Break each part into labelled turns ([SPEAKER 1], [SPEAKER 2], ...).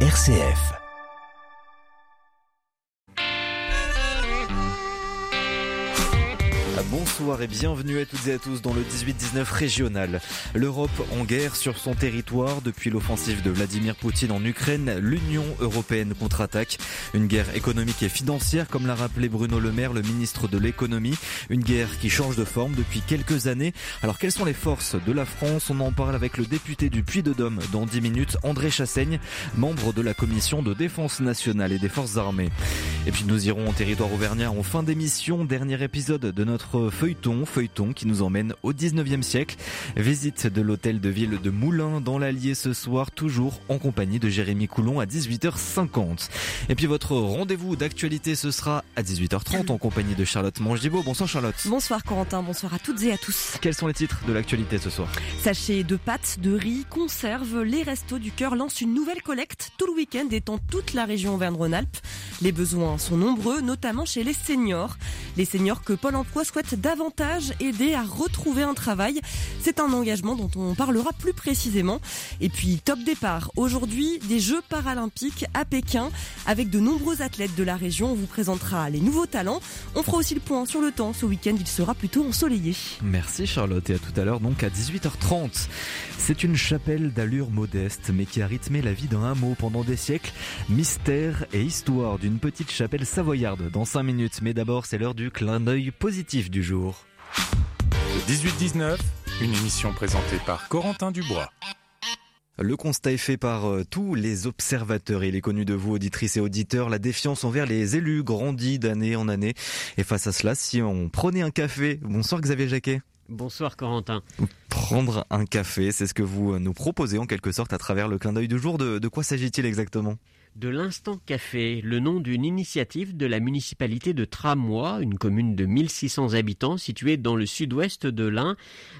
[SPEAKER 1] RCF. Bonsoir et bienvenue à toutes et à tous dans le 18-19 régional. L'Europe en guerre sur son territoire depuis l'offensive de Vladimir Poutine en Ukraine, l'Union européenne contre-attaque. Une guerre économique et financière comme l'a rappelé Bruno Le Maire, le ministre de l'économie. Une guerre qui change de forme depuis quelques années. Alors quelles sont les forces de la France? On en parle avec le député du Puy-de-Dôme dans 10 minutes, André Chassaigne, membre de la commission de défense nationale et des forces armées. Et puis nous irons en territoire auvergnat en fin d'émission, dernier épisode de notre feuilleton, feuilleton qui nous emmène au 19e siècle. Visite de l'hôtel de ville de Moulins dans l'Allier ce soir, toujours en compagnie de Jérémy Coulon à 18h50. Et puis votre rendez-vous d'actualité ce sera à 18h30 en compagnie de Charlotte Mangibaud. Bonsoir Charlotte.
[SPEAKER 2] Bonsoir Corentin, bonsoir à toutes et à tous.
[SPEAKER 1] Quels sont les titres de l'actualité ce soir?
[SPEAKER 2] Sachez de pâtes, de riz, conserves, les restos du cœur lancent une nouvelle collecte tout le week-end et dans toute la région Auvergne-Rhône-Alpes. Les besoins sont nombreux, notamment chez les seniors. Les seniors que Pôle emploi souhaite davantage aider à retrouver un travail. C'est un engagement dont on parlera plus précisément. Et puis, top départ. Aujourd'hui, des Jeux paralympiques à Pékin avec de nombreux athlètes de la région. On vous présentera les nouveaux talents. On fera aussi le point sur le temps. Ce week-end, il sera plutôt ensoleillé.
[SPEAKER 1] Merci Charlotte. Et à tout à l'heure, donc à 18h30. C'est une chapelle d'allure modeste, mais qui a rythmé la vie d'un hameau pendant des siècles. Mystère et histoire d'une petite chapelle savoyarde dans 5 minutes. Mais d'abord, c'est l'heure du clin d'œil positif du jour.
[SPEAKER 3] 18-19, une émission présentée par Corentin Dubois.
[SPEAKER 1] Le constat est fait par euh, tous les observateurs. Il est connu de vous, auditrices et auditeurs. La défiance envers les élus grandit d'année en année. Et face à cela, si on prenait un café, bonsoir Xavier Jacquet.
[SPEAKER 4] Bonsoir Corentin.
[SPEAKER 1] Prendre un café, c'est ce que vous euh, nous proposez en quelque sorte à travers le clin d'œil du jour. De, de quoi s'agit-il exactement?
[SPEAKER 4] De l'Instant Café, le nom d'une initiative de la municipalité de Tramois, une commune de 1600 habitants située dans le sud-ouest de l'Ain,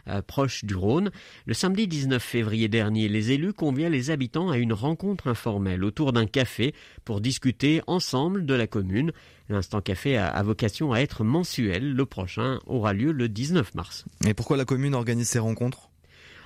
[SPEAKER 4] euh, proche du Rhône. Le samedi 19 février dernier, les élus conviennent les habitants à une rencontre informelle autour d'un café pour discuter ensemble de la commune. L'Instant Café a, a vocation à être mensuel. Le prochain aura lieu le 19 mars.
[SPEAKER 1] Et pourquoi la commune organise ces rencontres?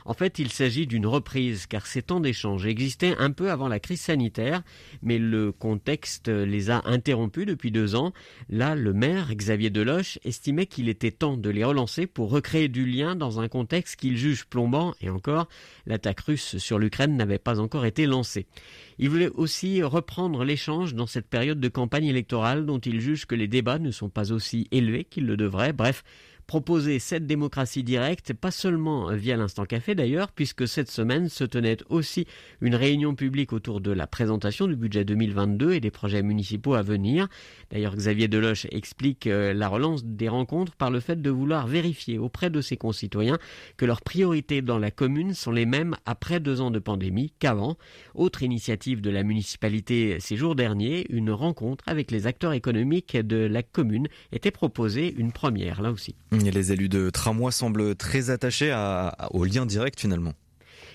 [SPEAKER 4] En fait, il s'agit d'une reprise car ces temps d'échange existaient un peu avant la crise sanitaire, mais le contexte les a interrompus depuis deux ans. Là, le maire, Xavier Deloche, estimait qu'il était temps de les relancer pour recréer du lien dans un contexte qu'il juge plombant et encore, l'attaque russe sur l'Ukraine n'avait pas encore été lancée. Il voulait aussi reprendre l'échange dans cette période de campagne électorale dont il juge que les débats ne sont pas aussi élevés qu'ils le devraient. Bref, proposer cette démocratie directe, pas seulement via l'instant café d'ailleurs, puisque cette semaine se tenait aussi une réunion publique autour de la présentation du budget 2022 et des projets municipaux à venir. D'ailleurs, Xavier Deloche explique euh, la relance des rencontres par le fait de vouloir vérifier auprès de ses concitoyens que leurs priorités dans la commune sont les mêmes après deux ans de pandémie qu'avant. Autre initiative de la municipalité ces jours derniers, une rencontre avec les acteurs économiques de la commune était proposée, une première là aussi.
[SPEAKER 1] Les élus de Tramois semblent très attachés au lien direct finalement.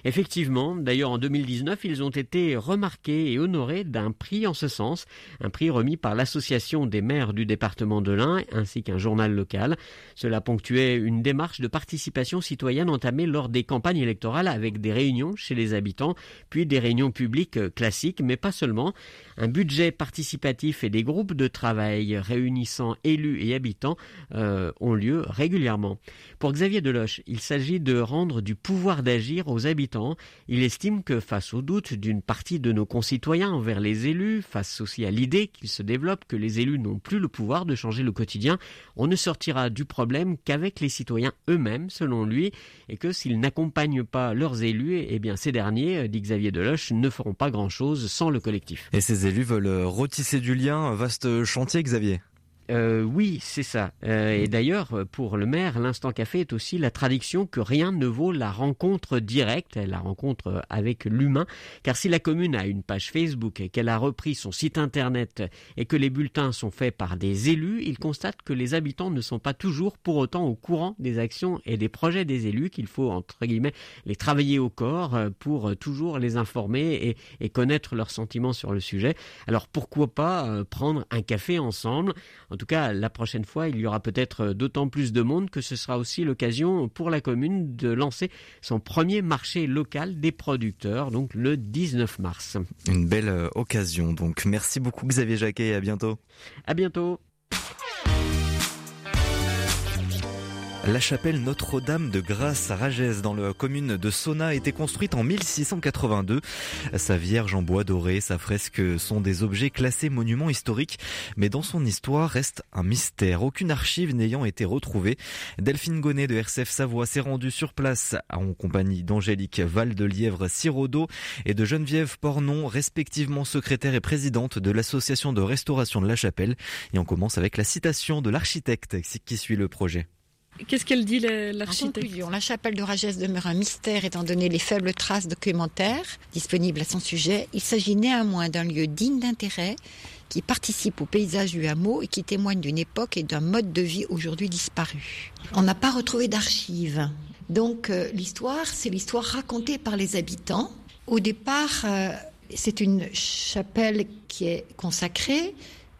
[SPEAKER 4] Effectivement, d'ailleurs en 2019, ils ont été remarqués et honorés d'un prix en ce sens, un prix remis par l'association des maires du département de l'Ain ainsi qu'un journal local. Cela ponctuait une démarche de participation citoyenne entamée lors des campagnes électorales avec des réunions chez les habitants, puis des réunions publiques classiques, mais pas seulement. Un budget participatif et des groupes de travail réunissant élus et habitants euh, ont lieu régulièrement. Pour Xavier Deloche, il s'agit de rendre du pouvoir d'agir aux habitants il estime que face au doute d'une partie de nos concitoyens envers les élus, face aussi à l'idée qu'il se développe que les élus n'ont plus le pouvoir de changer le quotidien, on ne sortira du problème qu'avec les citoyens eux-mêmes, selon lui, et que s'ils n'accompagnent pas leurs élus, eh bien ces derniers, dit Xavier Deloche, ne feront pas grand-chose sans le collectif.
[SPEAKER 1] Élus veulent retisser du lien, vaste chantier, Xavier
[SPEAKER 4] euh, oui, c'est ça. Euh, et d'ailleurs, pour le maire, l'instant café est aussi la traduction que rien ne vaut la rencontre directe, la rencontre avec l'humain. Car si la commune a une page Facebook et qu'elle a repris son site internet et que les bulletins sont faits par des élus, il constate que les habitants ne sont pas toujours pour autant au courant des actions et des projets des élus, qu'il faut entre guillemets les travailler au corps euh, pour toujours les informer et, et connaître leurs sentiments sur le sujet. Alors pourquoi pas prendre un café ensemble? En tout cas, la prochaine fois, il y aura peut-être d'autant plus de monde que ce sera aussi l'occasion pour la commune de lancer son premier marché local des producteurs, donc le 19 mars.
[SPEAKER 1] Une belle euh, occasion. Donc merci beaucoup Xavier Jacquet et à bientôt.
[SPEAKER 4] À bientôt.
[SPEAKER 1] La chapelle Notre-Dame de Grâce à Ragès dans la commune de Sona a été construite en 1682. Sa vierge en bois doré, sa fresque sont des objets classés monuments historiques, mais dans son histoire reste un mystère. Aucune archive n'ayant été retrouvée. Delphine Gonnet de RCF Savoie s'est rendue sur place en compagnie d'Angélique Val de Lièvre Sirodo et de Geneviève Pornon, respectivement secrétaire et présidente de l'association de restauration de la chapelle. Et on commence avec la citation de l'architecte qui suit le projet.
[SPEAKER 5] Qu'est-ce qu'elle dit l'architecte
[SPEAKER 6] La chapelle de Ragès demeure un mystère étant donné les faibles traces documentaires disponibles à son sujet. Il s'agit néanmoins d'un lieu digne d'intérêt qui participe au paysage du hameau et qui témoigne d'une époque et d'un mode de vie aujourd'hui disparu. On n'a pas retrouvé d'archives. Donc euh, l'histoire, c'est l'histoire racontée par les habitants. Au départ, euh, c'est une chapelle qui est consacrée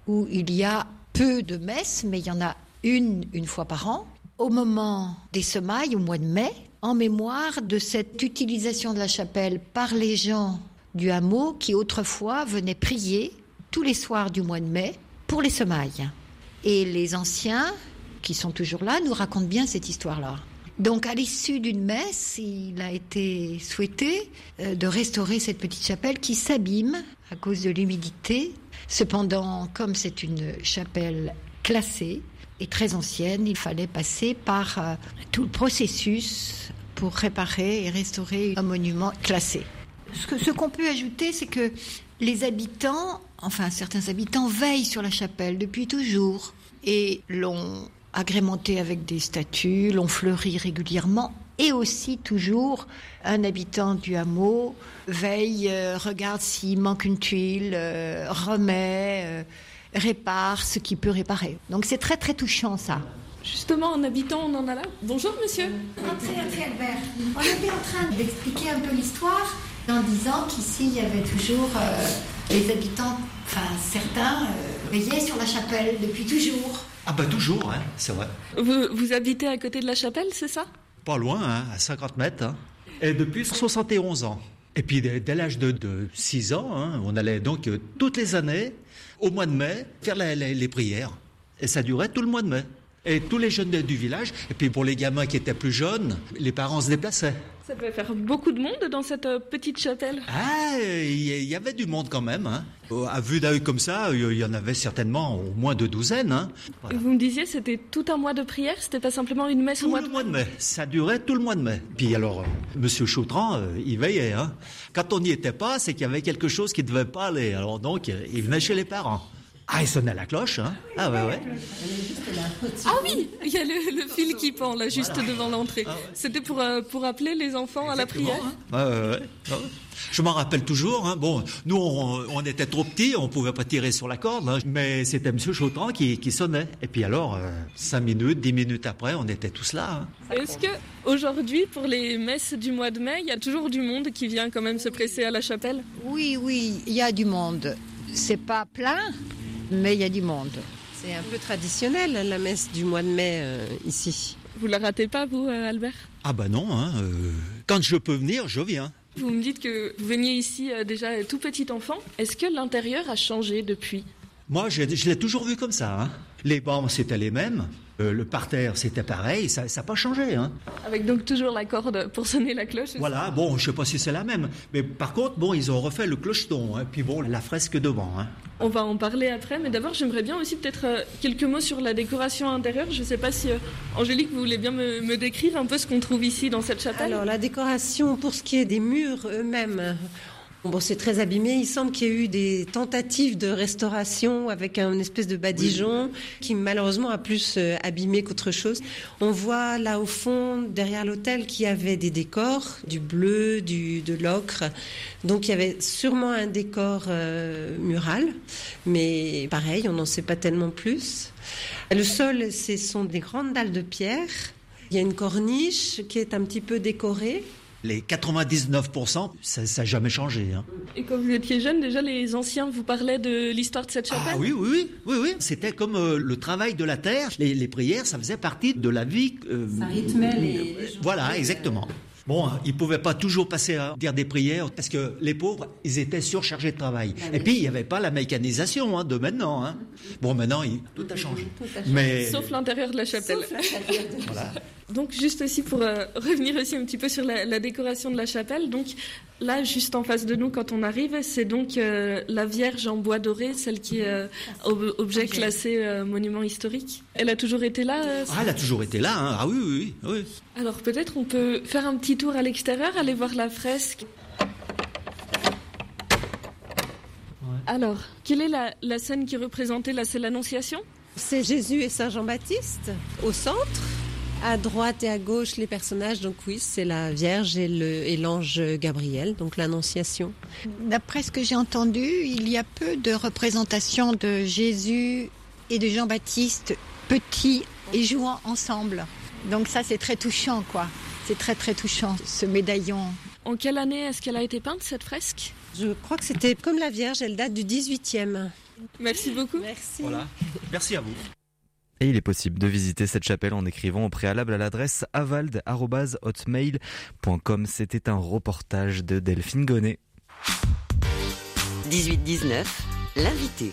[SPEAKER 6] où il y a peu de messes, mais il y en a une une fois par an au moment des semailles, au mois de mai, en mémoire de cette utilisation de la chapelle par les gens du hameau qui autrefois venaient prier tous les soirs du mois de mai pour les semailles. Et les anciens, qui sont toujours là, nous racontent bien cette histoire-là. Donc à l'issue d'une messe, il a été souhaité euh, de restaurer cette petite chapelle qui s'abîme à cause de l'humidité. Cependant, comme c'est une chapelle classée, est très ancienne. Il fallait passer par euh, tout le processus pour réparer et restaurer un monument classé. Ce qu'on peut ajouter, c'est que les habitants, enfin certains habitants, veillent sur la chapelle depuis toujours et l'ont agrémentée avec des statues, l'ont fleurie régulièrement et aussi toujours un habitant du hameau veille, euh, regarde s'il manque une tuile, euh, remet répare ce qui peut réparer. Donc c'est très très touchant ça.
[SPEAKER 5] Justement, un habitant, on en a là. Bonjour monsieur.
[SPEAKER 6] Entrez, entrez Albert. On était en train d'expliquer un peu l'histoire en disant qu'ici il y avait toujours euh, les habitants, enfin certains, euh, veillaient sur la chapelle depuis toujours.
[SPEAKER 7] Ah bah toujours, hein, c'est vrai.
[SPEAKER 5] Vous, vous, habitez à côté de la chapelle, c'est ça?
[SPEAKER 7] Pas loin, hein, à 50 mètres. Hein. Et depuis 71 ans. Et puis dès, l'âge de, de, 6 ans, hein, on allait donc euh, toutes les années au mois de mai, faire les prières. Et ça durait tout le mois de mai. Et tous les jeunes du village, et puis pour les gamins qui étaient plus jeunes, les parents se déplaçaient.
[SPEAKER 5] Ça devait faire beaucoup de monde dans cette euh, petite chapelle.
[SPEAKER 7] Ah, il y avait du monde quand même. Hein. À vue d'œil comme ça, il y en avait certainement au moins deux douzaines. Hein.
[SPEAKER 5] Vous me disiez, c'était tout un mois de prière, c'était pas simplement une messe
[SPEAKER 7] au
[SPEAKER 5] mois
[SPEAKER 7] de... mois de mai. Ça durait tout le mois de mai. Puis alors, euh, Monsieur Chautran, euh, il veillait. Hein. Quand on n'y était pas, c'est qu'il y avait quelque chose qui ne devait pas aller. Alors donc, il venait chez les parents. Ah, il sonnait la cloche, hein Ah ouais, ouais.
[SPEAKER 5] Ah oui, il y a le, fil qui pend là, juste devant l'entrée. Ah C'était pour, euh, pour appeler les enfants à la prière.
[SPEAKER 7] Hein. ouais, ouais, ouais. Je m'en rappelle toujours. Hein. Bon, nous, on, était trop petits, on pouvait pas tirer sur la corde, hein. mais c'était M. Chautran qui, qui, sonnait. Et puis alors, euh, cinq minutes, dix minutes après, on était tous là.
[SPEAKER 5] Est-ce que aujourd'hui, pour les messes du mois de mai, il y a toujours du monde qui vient quand même se presser à la chapelle?
[SPEAKER 6] Oui, oui, il y a du monde. C'est pas plein, mais il y a du monde.
[SPEAKER 2] C'est un peu traditionnel, la messe du mois de mai euh, ici.
[SPEAKER 5] Vous la ratez pas, vous, euh, Albert?
[SPEAKER 7] Ah bah non, hein, euh, quand je peux venir, je viens.
[SPEAKER 5] Vous me dites que vous veniez ici déjà tout petit enfant. Est-ce que l'intérieur a changé depuis?
[SPEAKER 7] Moi, je, l'ai toujours vu comme ça. Hein. Les bancs, c'était les mêmes. Euh, le parterre, c'était pareil, ça n'a pas changé. Hein.
[SPEAKER 5] Avec donc toujours la corde pour sonner la cloche
[SPEAKER 7] Voilà, bon, je ne sais pas si c'est la même. Mais par contre, bon, ils ont refait le clocheton, hein, puis bon, la fresque devant. Hein.
[SPEAKER 5] On va en parler après, mais d'abord, j'aimerais bien aussi peut-être euh, quelques mots sur la décoration intérieure. Je ne sais pas si, euh, Angélique, vous voulez bien me, me, décrire un peu ce qu'on trouve ici dans cette chapelle?
[SPEAKER 2] Alors, la décoration, pour ce qui est des murs eux-mêmes, Bon, c'est très abîmé. Il semble qu'il y ait eu des tentatives de restauration avec une espèce de badigeon qui malheureusement a plus euh, abîmé qu'autre chose. On voit là au fond, derrière l'hôtel, qu'il y avait des décors, du bleu, du, de l'ocre. Donc il y avait sûrement un décor euh, mural, mais pareil, on n'en sait pas tellement plus. Le sol, ce sont des grandes dalles de pierre. Il y a une corniche qui est un petit peu décorée
[SPEAKER 7] Les 99%, ça n'a jamais changé. Hein.
[SPEAKER 5] Et quand vous étiez jeune, déjà les anciens vous parlaient de l'histoire de cette chapelle?
[SPEAKER 7] Ah oui, oui, oui, oui, oui. C'était comme euh, le travail de la terre. Les, prières, ça faisait partie de la vie.
[SPEAKER 2] Euh, ça rythmait les...
[SPEAKER 7] Voilà, exactement. Bon, ils ne pouvaient pas toujours passer à dire des prières parce que les pauvres, ils étaient surchargés de travail. Et puis, il n'y avait pas la mécanisation hein, de maintenant. Hein. Bon, maintenant, tout a changé.
[SPEAKER 5] Mais... Sauf l'intérieur de la chapelle.
[SPEAKER 7] voilà.
[SPEAKER 5] Donc, juste aussi pour euh, revenir aussi un petit peu sur la, décoration de la chapelle. Donc, là, juste en face de nous, quand on arrive, c'est donc euh, la Vierge en bois doré, celle qui est euh, objet classé monument historique. Elle a toujours été là
[SPEAKER 7] Ah, elle a toujours été là. Hein. Ah oui, oui, oui.
[SPEAKER 5] Alors, peut-être on peut faire un petit tour à l'extérieur, aller voir la fresque. Alors, quelle est la, scène qui représentait là C'est l'Annonciation?
[SPEAKER 2] C'est Jésus et Saint Jean-Baptiste au centre. À droite et à gauche, les personnages, donc oui, c'est la Vierge et l'ange Gabriel, donc l'Annonciation. D'après ce que j'ai entendu, il y a peu de représentations de Jésus et de Jean-Baptiste petits et jouant ensemble. Donc ça, c'est très touchant, quoi. C'est très très touchant, ce médaillon.
[SPEAKER 5] En quelle année est-ce qu'elle a été peinte, cette fresque?
[SPEAKER 2] Je crois que c'était comme la Vierge, elle date du 18e.
[SPEAKER 5] Merci beaucoup.
[SPEAKER 2] Merci.
[SPEAKER 7] Voilà. Merci à vous.
[SPEAKER 1] Et il est possible de visiter cette chapelle en écrivant au préalable à l'adresse avald.hotmail.com. C'était un reportage de Delphine Gonnet.
[SPEAKER 8] 18-19, l'invité.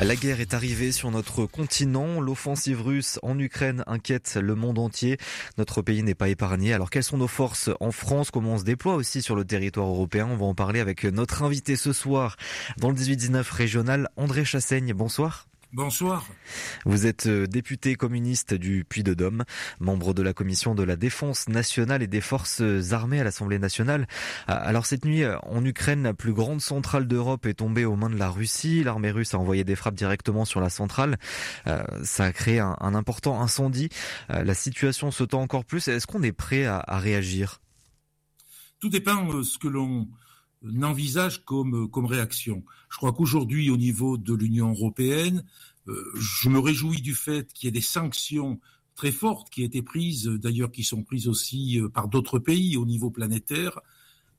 [SPEAKER 1] La guerre est arrivée sur notre continent. L'offensive russe en Ukraine inquiète le monde entier. Notre pays n'est pas épargné. Alors quelles sont nos forces en France? Comment on se déploie aussi sur le territoire européen? On va en parler avec notre invité ce soir dans le 18-19 régional, André Chassaigne. Bonsoir.
[SPEAKER 9] Bonsoir.
[SPEAKER 1] Vous êtes euh, député communiste du Puy-de-Dôme, membre de la commission de la défense nationale et des forces armées à l'Assemblée nationale. Ah, alors cette nuit, euh, en Ukraine, la plus grande centrale d'Europe est tombée aux mains de la Russie. L'armée russe a envoyé des frappes directement sur la centrale. Euh, ça a créé un, important incendie. La situation se tend encore plus. Est-ce qu'on est prêt à, réagir?
[SPEAKER 9] Tout dépend de ce que l'on n'envisage comme, comme réaction. Je crois qu'aujourd'hui, au niveau de l'Union européenne, euh, je me réjouis du fait qu'il y ait des sanctions très fortes qui aient été prises, d'ailleurs qui sont prises aussi euh, par d'autres pays au niveau planétaire,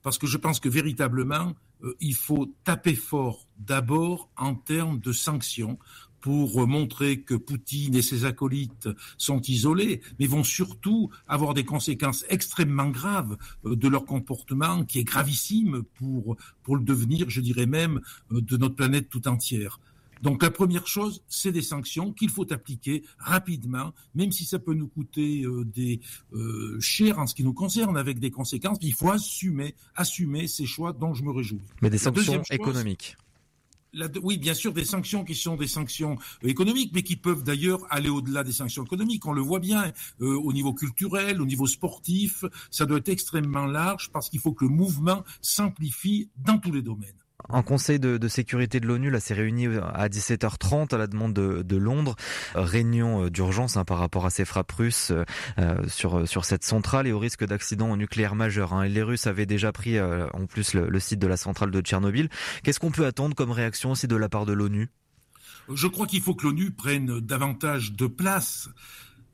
[SPEAKER 9] parce que je pense que véritablement, euh, il faut taper fort d'abord en termes de sanctions pour montrer que Poutine et ses acolytes sont isolés, mais vont surtout avoir des conséquences extrêmement graves euh, de leur comportement, qui est gravissime pour, pour le devenir, je dirais même, euh, de notre planète tout entière. Donc la première chose, c'est des sanctions qu'il faut appliquer rapidement, même si ça peut nous coûter euh, des euh, cher en ce qui nous concerne, avec des conséquences. Il faut assumer, assumer ces choix dont je me réjouis.
[SPEAKER 1] Mais des sanctions économiques
[SPEAKER 9] oui, bien sûr, des sanctions qui sont des sanctions euh, économiques, mais qui peuvent d'ailleurs aller au-delà des sanctions économiques. On le voit bien euh, au niveau culturel, au niveau sportif, ça doit être extrêmement large parce qu'il faut que le mouvement simplifie dans tous les domaines.
[SPEAKER 1] Un conseil de, sécurité de l'ONU s'est réuni à 17h30 à la demande de, Londres. Réunion euh, d'urgence hein, par rapport à ces frappes russes euh, sur, cette centrale et au risque d'accident nucléaire majeur. Hein. Les Russes avaient déjà pris euh, en plus le, site de la centrale de Tchernobyl. Qu'est-ce qu'on peut attendre comme réaction aussi de la part de l'ONU?
[SPEAKER 9] Je crois qu'il faut que l'ONU prenne davantage de place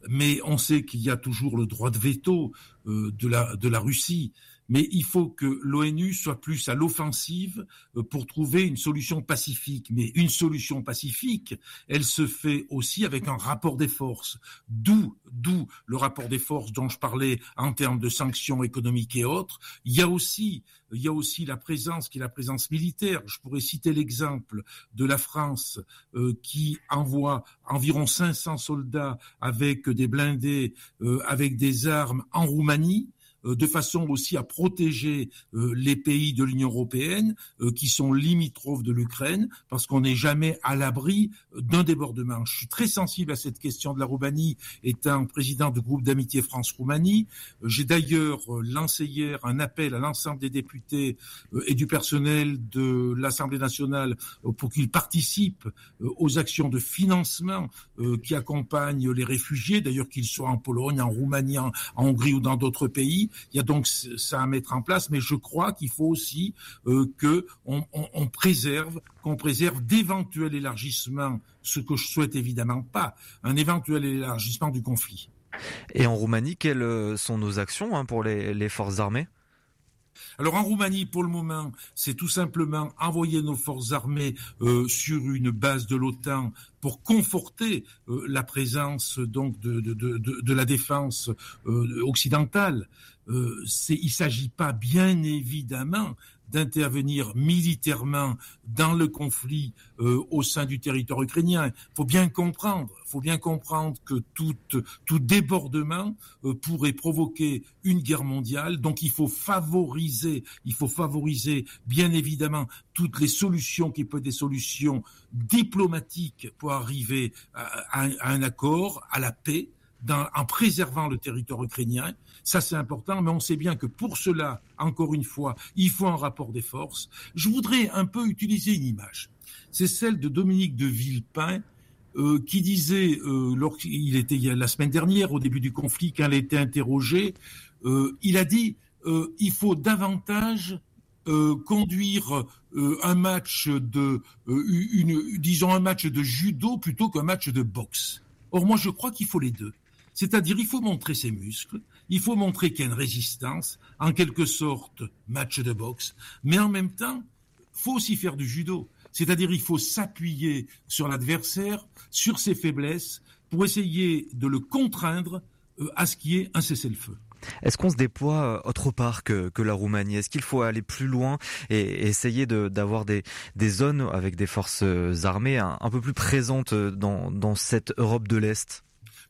[SPEAKER 9] mais on sait qu'il y a toujours le droit de veto de la Russie mais il faut que l'ONU soit plus à l'offensive euh, pour trouver une solution pacifique. Mais une solution pacifique, elle se fait aussi avec un rapport des forces. D'où, d'où le rapport des forces dont je parlais en termes de sanctions économiques et autres. Il y a aussi, il y a aussi la présence qui est la présence militaire. Je pourrais citer l'exemple de la France euh, qui envoie environ 500 soldats avec des blindés, euh, avec des armes en Roumanie de façon aussi à protéger euh, les pays de l'Union européenne euh, qui sont limitrophes de l'Ukraine, parce qu'on n'est jamais à l'abri d'un débordement. Je suis très sensible à cette question de la Roumanie, étant président du groupe d'amitié France-Roumanie. J'ai d'ailleurs lancé hier un appel à l'ensemble des députés et du personnel de l'Assemblée nationale pour qu'ils participent aux actions de financement qui accompagnent les réfugiés, d'ailleurs qu'ils soient en Pologne, en Roumanie, en Hongrie ou dans d'autres pays. Il y a donc ça à mettre en place, mais je crois qu'il faut aussi euh, que on, préserve, qu'on préserve d'éventuels élargissements, ce que je souhaite évidemment pas, un éventuel élargissement du conflit.
[SPEAKER 1] Et en Roumanie, quelles sont nos actions hein, pour les forces armées?
[SPEAKER 9] Alors en Roumanie, pour le moment, c'est tout simplement envoyer nos forces armées euh, sur une base de l'OTAN pour conforter euh, la présence donc de, de, de, de la défense euh, occidentale. Il ne s'agit pas bien évidemment d'intervenir militairement dans le conflit euh, au sein du territoire ukrainien. Il faut bien comprendre, faut bien comprendre que tout, débordement euh, pourrait provoquer une guerre mondiale. Donc il faut favoriser, il faut favoriser bien évidemment toutes les solutions qui peuvent être des solutions diplomatiques pour arriver à un accord, à la paix en préservant le territoire ukrainien. Ça, c'est important, mais on sait bien que pour cela, encore une fois, il faut un rapport des forces. Je voudrais un peu utiliser une image. C'est celle de Dominique de Villepin, euh, qui disait, euh, lorsqu'il était la semaine dernière, au début du conflit, quand il a été interrogé, euh, il a dit il faut davantage conduire un match de, disons un match de judo plutôt qu'un match de boxe. Or, moi, je crois qu'il faut les deux. C'est-à-dire, il faut montrer ses muscles, il faut montrer qu'il y a une résistance, en quelque sorte, match de boxe, mais en même temps, faut aussi faire du judo. C'est-à-dire, il faut s'appuyer sur l'adversaire, sur ses faiblesses, pour essayer de le contraindre euh, à ce qui est un cessez-le-feu.
[SPEAKER 1] Est-ce qu'on se déploie euh, autre part que, la Roumanie? Est-ce qu'il faut aller plus loin et, essayer d'avoir des, zones avec des forces euh, armées un, peu plus présentes dans cette Europe de l'Est?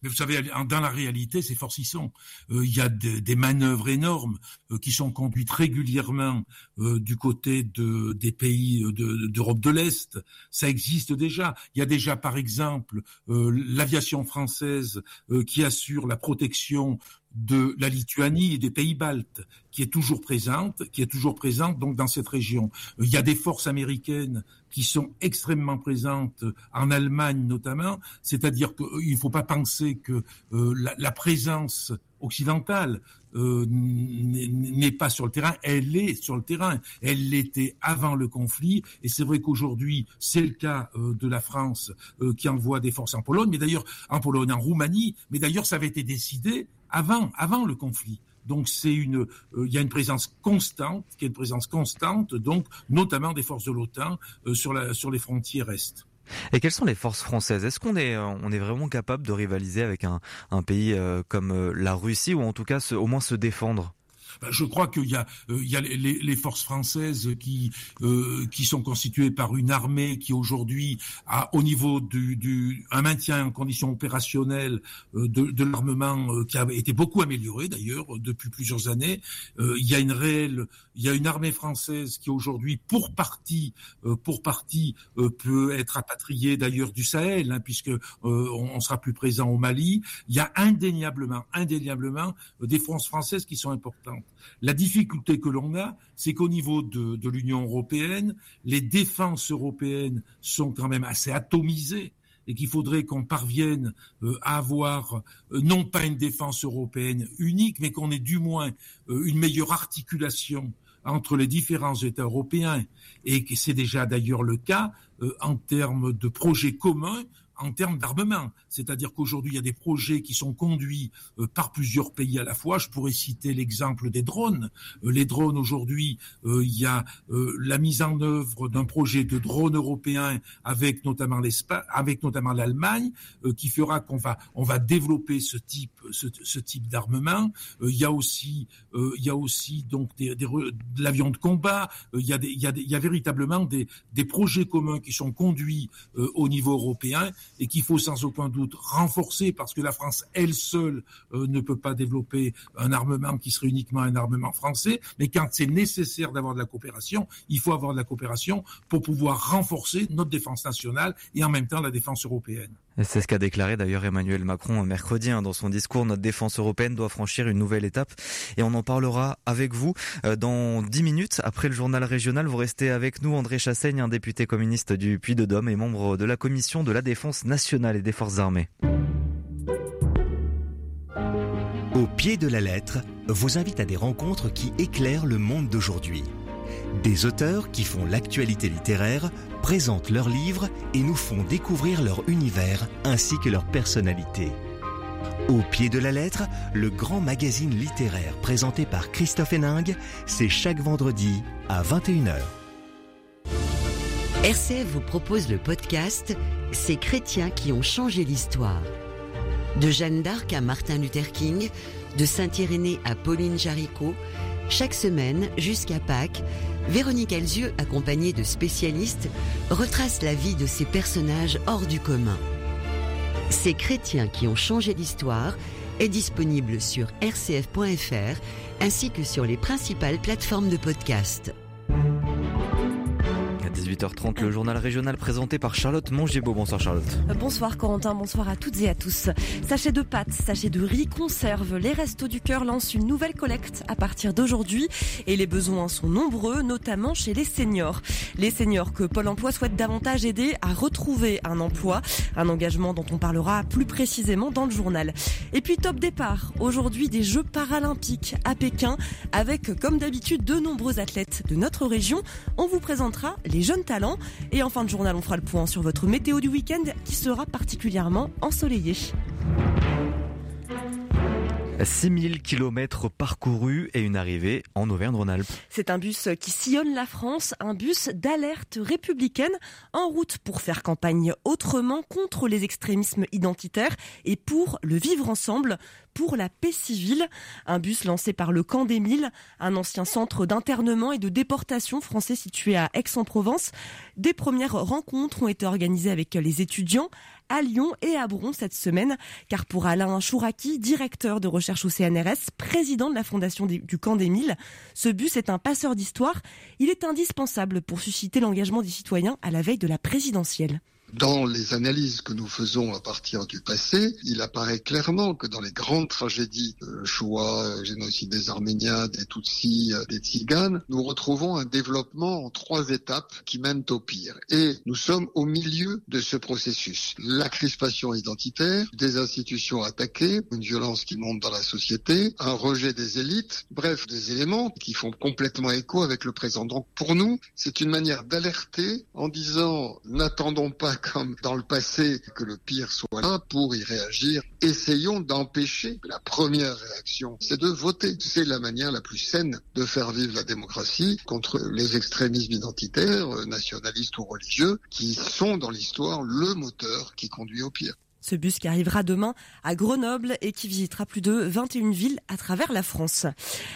[SPEAKER 9] Mais vous savez, dans la réalité, ces forces y sont. Euh, il y a des manœuvres énormes euh, qui sont conduites régulièrement euh, du côté de, des pays d'Europe de, l'Est. Ça existe déjà. Il y a déjà, par exemple, l'aviation française qui assure la protection de la Lituanie et des pays baltes, qui est toujours présente, qui est toujours présente donc dans cette région. Il y a des forces américaines qui sont extrêmement présentes en Allemagne notamment, c'est-à-dire qu'il ne faut pas penser que euh, la, présence occidentale euh, n'est pas sur le terrain, elle est sur le terrain. Elle l'était avant le conflit, et c'est vrai qu'aujourd'hui, c'est le cas euh, de la France qui envoie des forces en Pologne, mais d'ailleurs en Pologne, en Roumanie, mais d'ailleurs ça avait été décidé avant, avant le conflit. Donc c'est une, euh, il y a une présence constante, qui est une présence constante, donc notamment des forces de l'OTAN euh, sur les frontières est.
[SPEAKER 1] Et quelles sont les forces françaises? Est-ce qu'on est, on est vraiment capable de rivaliser avec un, pays euh, comme la Russie ou en tout cas au moins se défendre?
[SPEAKER 9] Ben, je crois qu'il y a, euh, il y a les, les, forces françaises qui euh, qui sont constituées par une armée qui aujourd'hui a au niveau du, du un maintien en conditions opérationnelles euh, de, de l'armement euh, qui a été beaucoup amélioré d'ailleurs depuis plusieurs années. il y a une réelle, il y a une armée française qui aujourd'hui pour partie pour partie peut être rapatriée d'ailleurs du Sahel hein, puisque on, on, sera plus présent au Mali. Il y a indéniablement indéniablement des forces françaises qui sont importantes. La difficulté que l'on a, c'est qu'au niveau de, l'Union européenne, les défenses européennes sont quand même assez atomisées et qu'il faudrait qu'on parvienne euh, à avoir euh, non pas une défense européenne unique, mais qu'on ait du moins euh, une meilleure articulation entre les différents États européens, et c'est déjà d'ailleurs le cas en termes de projets communs en termes d'armement. C'est-à-dire qu'aujourd'hui, il y a des projets qui sont conduits euh, par plusieurs pays à la fois. Je pourrais citer l'exemple des drones. Euh, les drones, aujourd'hui, euh, il y a la mise en œuvre d'un projet de drone européen avec notamment l'Espagne, avec notamment l'Allemagne, qui fera qu'on va, on va développer ce type, ce, type d'armement. il y a aussi, il y a aussi donc des, des, de l'avion de combat. il y a des, il y a, il y a véritablement des, des projets communs qui sont conduits au niveau européen et qu'il faut sans aucun doute renforcer parce que la France, elle seule, euh, ne peut pas développer un armement qui serait uniquement un armement français. Mais quand c'est nécessaire d'avoir de la coopération, il faut avoir de la coopération pour pouvoir renforcer notre défense nationale et en même temps la défense européenne.
[SPEAKER 1] C'est ce qu'a déclaré d'ailleurs Emmanuel Macron mercredi hein, dans son discours. Notre défense européenne doit franchir une nouvelle étape et on en parlera avec vous euh, dans dix minutes après le journal régional. Vous restez avec nous, André Chassaigne, un député communiste du Puy-de-Dôme et membre de la commission de la défense nationale et des forces armées.
[SPEAKER 10] Au pied de la lettre vous invite à des rencontres qui éclairent le monde d'aujourd'hui. Des auteurs qui font l'actualité littéraire présentent leurs livres et nous font découvrir leur univers ainsi que leur personnalité. Au pied de la lettre, le grand magazine littéraire présenté par Christophe Héningue, c'est chaque vendredi à 21h.
[SPEAKER 8] RCF vous propose le podcast Ces chrétiens qui ont changé l'histoire. De Jeanne d'Arc à Martin Luther King, de Saint-Irénée à Pauline Jaricot, chaque semaine, jusqu'à Pâques, Véronique Elzieux, accompagnée de spécialistes, retrace la vie de ces personnages hors du commun. Ces chrétiens qui ont changé l'histoire est disponible sur rcf.fr ainsi que sur les principales plateformes de podcast.
[SPEAKER 1] 18h30, le journal régional présenté par Charlotte Mongibaud. Bonsoir Charlotte.
[SPEAKER 2] Bonsoir Corentin, bonsoir à toutes et à tous. Sachez de pâtes, sachez de riz, conserve. Les Restos du Cœur lancent une nouvelle collecte à partir d'aujourd'hui et les besoins sont nombreux, notamment chez les seniors. Les seniors que Pôle emploi souhaite davantage aider à retrouver un emploi, un engagement dont on parlera plus précisément dans le journal. Et puis top départ, aujourd'hui des Jeux paralympiques à Pékin avec comme d'habitude de nombreux athlètes de notre région. On vous présentera les jeunes talents. Et en fin de journal, on fera le point sur votre météo du week-end qui sera particulièrement ensoleillé.
[SPEAKER 1] 6000 km parcourus et une arrivée en Auvergne-Rhône-Alpes.
[SPEAKER 2] C'est un bus qui sillonne la France, un bus d'alerte républicaine en route pour faire campagne autrement contre les extrémismes identitaires et pour le vivre ensemble pour la paix civile. Un bus lancé par le Camp des Milles, un ancien centre d'internement et de déportation français situé à Aix-en-Provence. Des premières rencontres ont été organisées avec les étudiants à Lyon et à Bron cette semaine, car pour Alain Chouraki, directeur de recherche au CNRS, président de la fondation du Camp des Milles, ce bus est un passeur d'histoire. Il est indispensable pour susciter l'engagement des citoyens à la veille de la présidentielle.
[SPEAKER 11] Dans les analyses que nous faisons à partir du passé, il apparaît clairement que dans les grandes tragédies, euh, Shoah, euh, génocide des Arméniens, des Tutsis, euh, des Tziganes, nous retrouvons un développement en trois étapes qui mènent au pire. Et nous sommes au milieu de ce processus. La crispation identitaire, des institutions attaquées, une violence qui monte dans la société, un rejet des élites, bref, des éléments qui font complètement écho avec le présent. Donc pour nous, c'est une manière d'alerter en disant n'attendons pas comme dans le passé que le pire soit là pour y réagir. Essayons d'empêcher la première réaction, c'est de voter. C'est la manière la plus saine de faire vivre la démocratie contre les extrémismes identitaires, nationalistes ou religieux, qui sont dans l'histoire le moteur qui conduit au pire.
[SPEAKER 2] Ce bus qui arrivera demain à Grenoble et qui visitera plus de 21 villes à travers la France.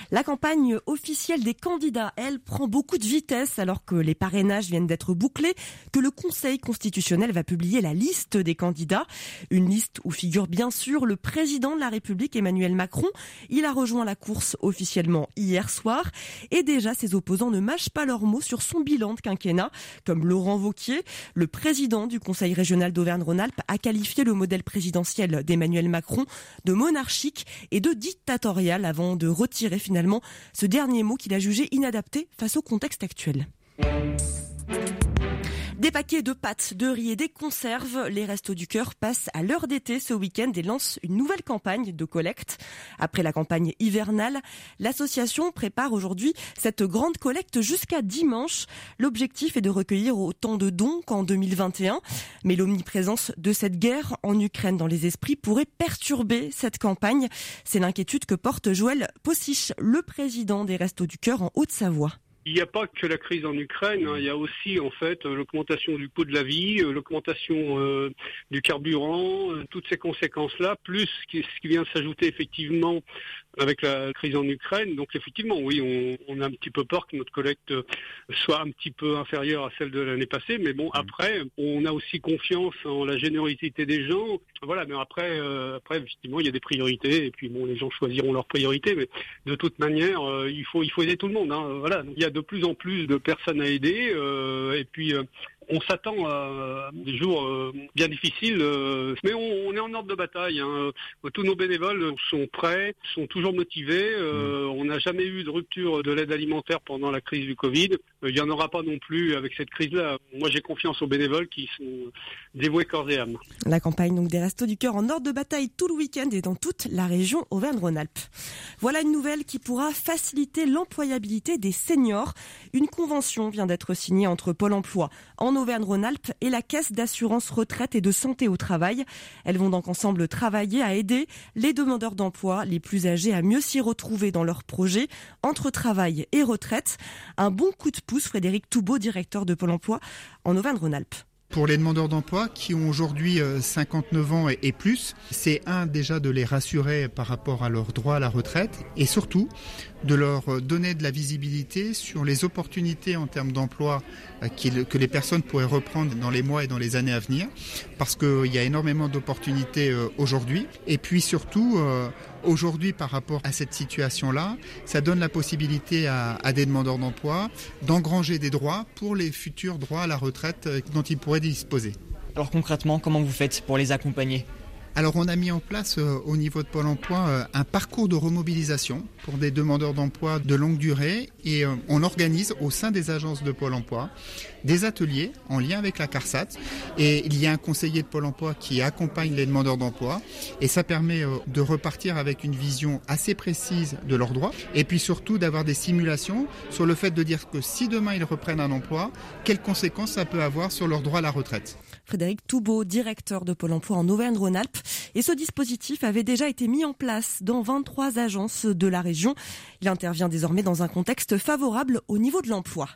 [SPEAKER 2] La campagne officielle des candidats, elle, prend beaucoup de vitesse alors que les parrainages viennent d'être bouclés, que le Conseil constitutionnel va publier la liste des candidats. Une liste où figure bien sûr le président de la République, Emmanuel Macron. Il a rejoint la course officiellement hier soir et déjà ses opposants ne mâchent pas leurs mots sur son bilan de quinquennat, comme Laurent Vauquier, le président du Conseil régional d'Auvergne-Rhône-Alpes, a qualifié le modèle présidentiel d'Emmanuel Macron de monarchique et de dictatorial avant de retirer finalement ce dernier mot qu'il a jugé inadapté face au contexte actuel. Des paquets de pâtes, de riz et des conserves. Les Restos du Cœur passent à l'heure d'été ce week-end et lancent une nouvelle campagne de collecte. Après la campagne hivernale, l'association prépare aujourd'hui cette grande collecte jusqu'à dimanche. L'objectif est de recueillir autant de dons qu'en 2021. Mais l'omniprésence de cette guerre en Ukraine dans les esprits pourrait perturber cette campagne. C'est l'inquiétude que porte Joël Possiche, le président des Restos du Cœur en Haute-Savoie.
[SPEAKER 12] Il n'y a pas que la crise en Ukraine, hein. il y a aussi en fait l'augmentation du coût de la vie, euh, l'augmentation euh, du carburant, euh, toutes ces conséquences-là, plus ce qui vient s'ajouter effectivement avec la crise en Ukraine. Donc effectivement, oui, on, on, a un petit peu peur que notre collecte soit un petit peu inférieure à celle de l'année passée. Mais bon, après, on a aussi confiance en la générosité des gens. Voilà, mais après, euh, après, effectivement, il y a des priorités. Et puis bon, les gens choisiront leurs priorités. Mais de toute manière, euh, il faut il faut aider tout le monde. Hein. Voilà, Donc, il y a de plus en plus de personnes à aider. Euh, et puis on s'attend à des jours euh, bien difficiles, euh, mais on, est en ordre de bataille. Hein. Tous nos bénévoles sont prêts, sont toujours motivés. Euh, mm. On n'a jamais eu de rupture de l'aide alimentaire pendant la crise du Covid. Il n'y en aura pas non plus avec cette crise-là. Moi, j'ai confiance aux bénévoles qui sont dévoués corps et âme.
[SPEAKER 2] La campagne donc des Restos du Cœur en ordre de bataille tout le week-end et dans toute la région Auvergne-Rhône-Alpes. Voilà une nouvelle qui pourra faciliter l'employabilité des seniors. Une convention vient d'être signée entre Pôle emploi en Auvergne-Rhône-Alpes et la Caisse d'assurance retraite et de santé au travail. Elles vont donc ensemble travailler à aider les demandeurs d'emploi les plus âgés à mieux s'y retrouver dans leurs projets entre travail et retraite. Un bon coup de Frédéric Toubeau, directeur de Pôle emploi en Auvergne-Rhône-Alpes.
[SPEAKER 13] Pour les demandeurs d'emploi qui ont aujourd'hui 59 euh, ans et plus, c'est un déjà de les rassurer par rapport à leurs droits à la retraite et surtout de leur euh, donner de la visibilité sur les opportunités en termes d'emploi euh, que les personnes pourraient reprendre dans les mois et dans les années à venir parce qu'il y a énormément d'opportunités aujourd'hui et puis surtout Aujourd'hui, par rapport à cette situation-là, ça donne la possibilité à, des demandeurs d'emploi d'engranger des droits pour les futurs droits à la retraite euh, dont ils pourraient disposer.
[SPEAKER 14] Alors concrètement, comment vous faites pour les accompagner?
[SPEAKER 13] Alors on a mis en place euh, au niveau de Pôle Emploi euh, un parcours de remobilisation pour des demandeurs d'emploi de longue durée et euh, on organise au sein des agences de Pôle Emploi des ateliers en lien avec la CARSAT et il y a un conseiller de Pôle Emploi qui accompagne les demandeurs d'emploi et ça permet de repartir avec une vision assez précise de leurs droits et puis surtout d'avoir des simulations sur le fait de dire que si demain ils reprennent un emploi, quelles conséquences ça peut avoir sur leurs droits à la retraite.
[SPEAKER 2] Frédéric Toubeau, directeur de Pôle emploi en Auvergne-Rhône-Alpes. Et ce dispositif avait déjà été mis en place dans 23 agences de la région. Il intervient désormais dans un contexte favorable au niveau de l'emploi.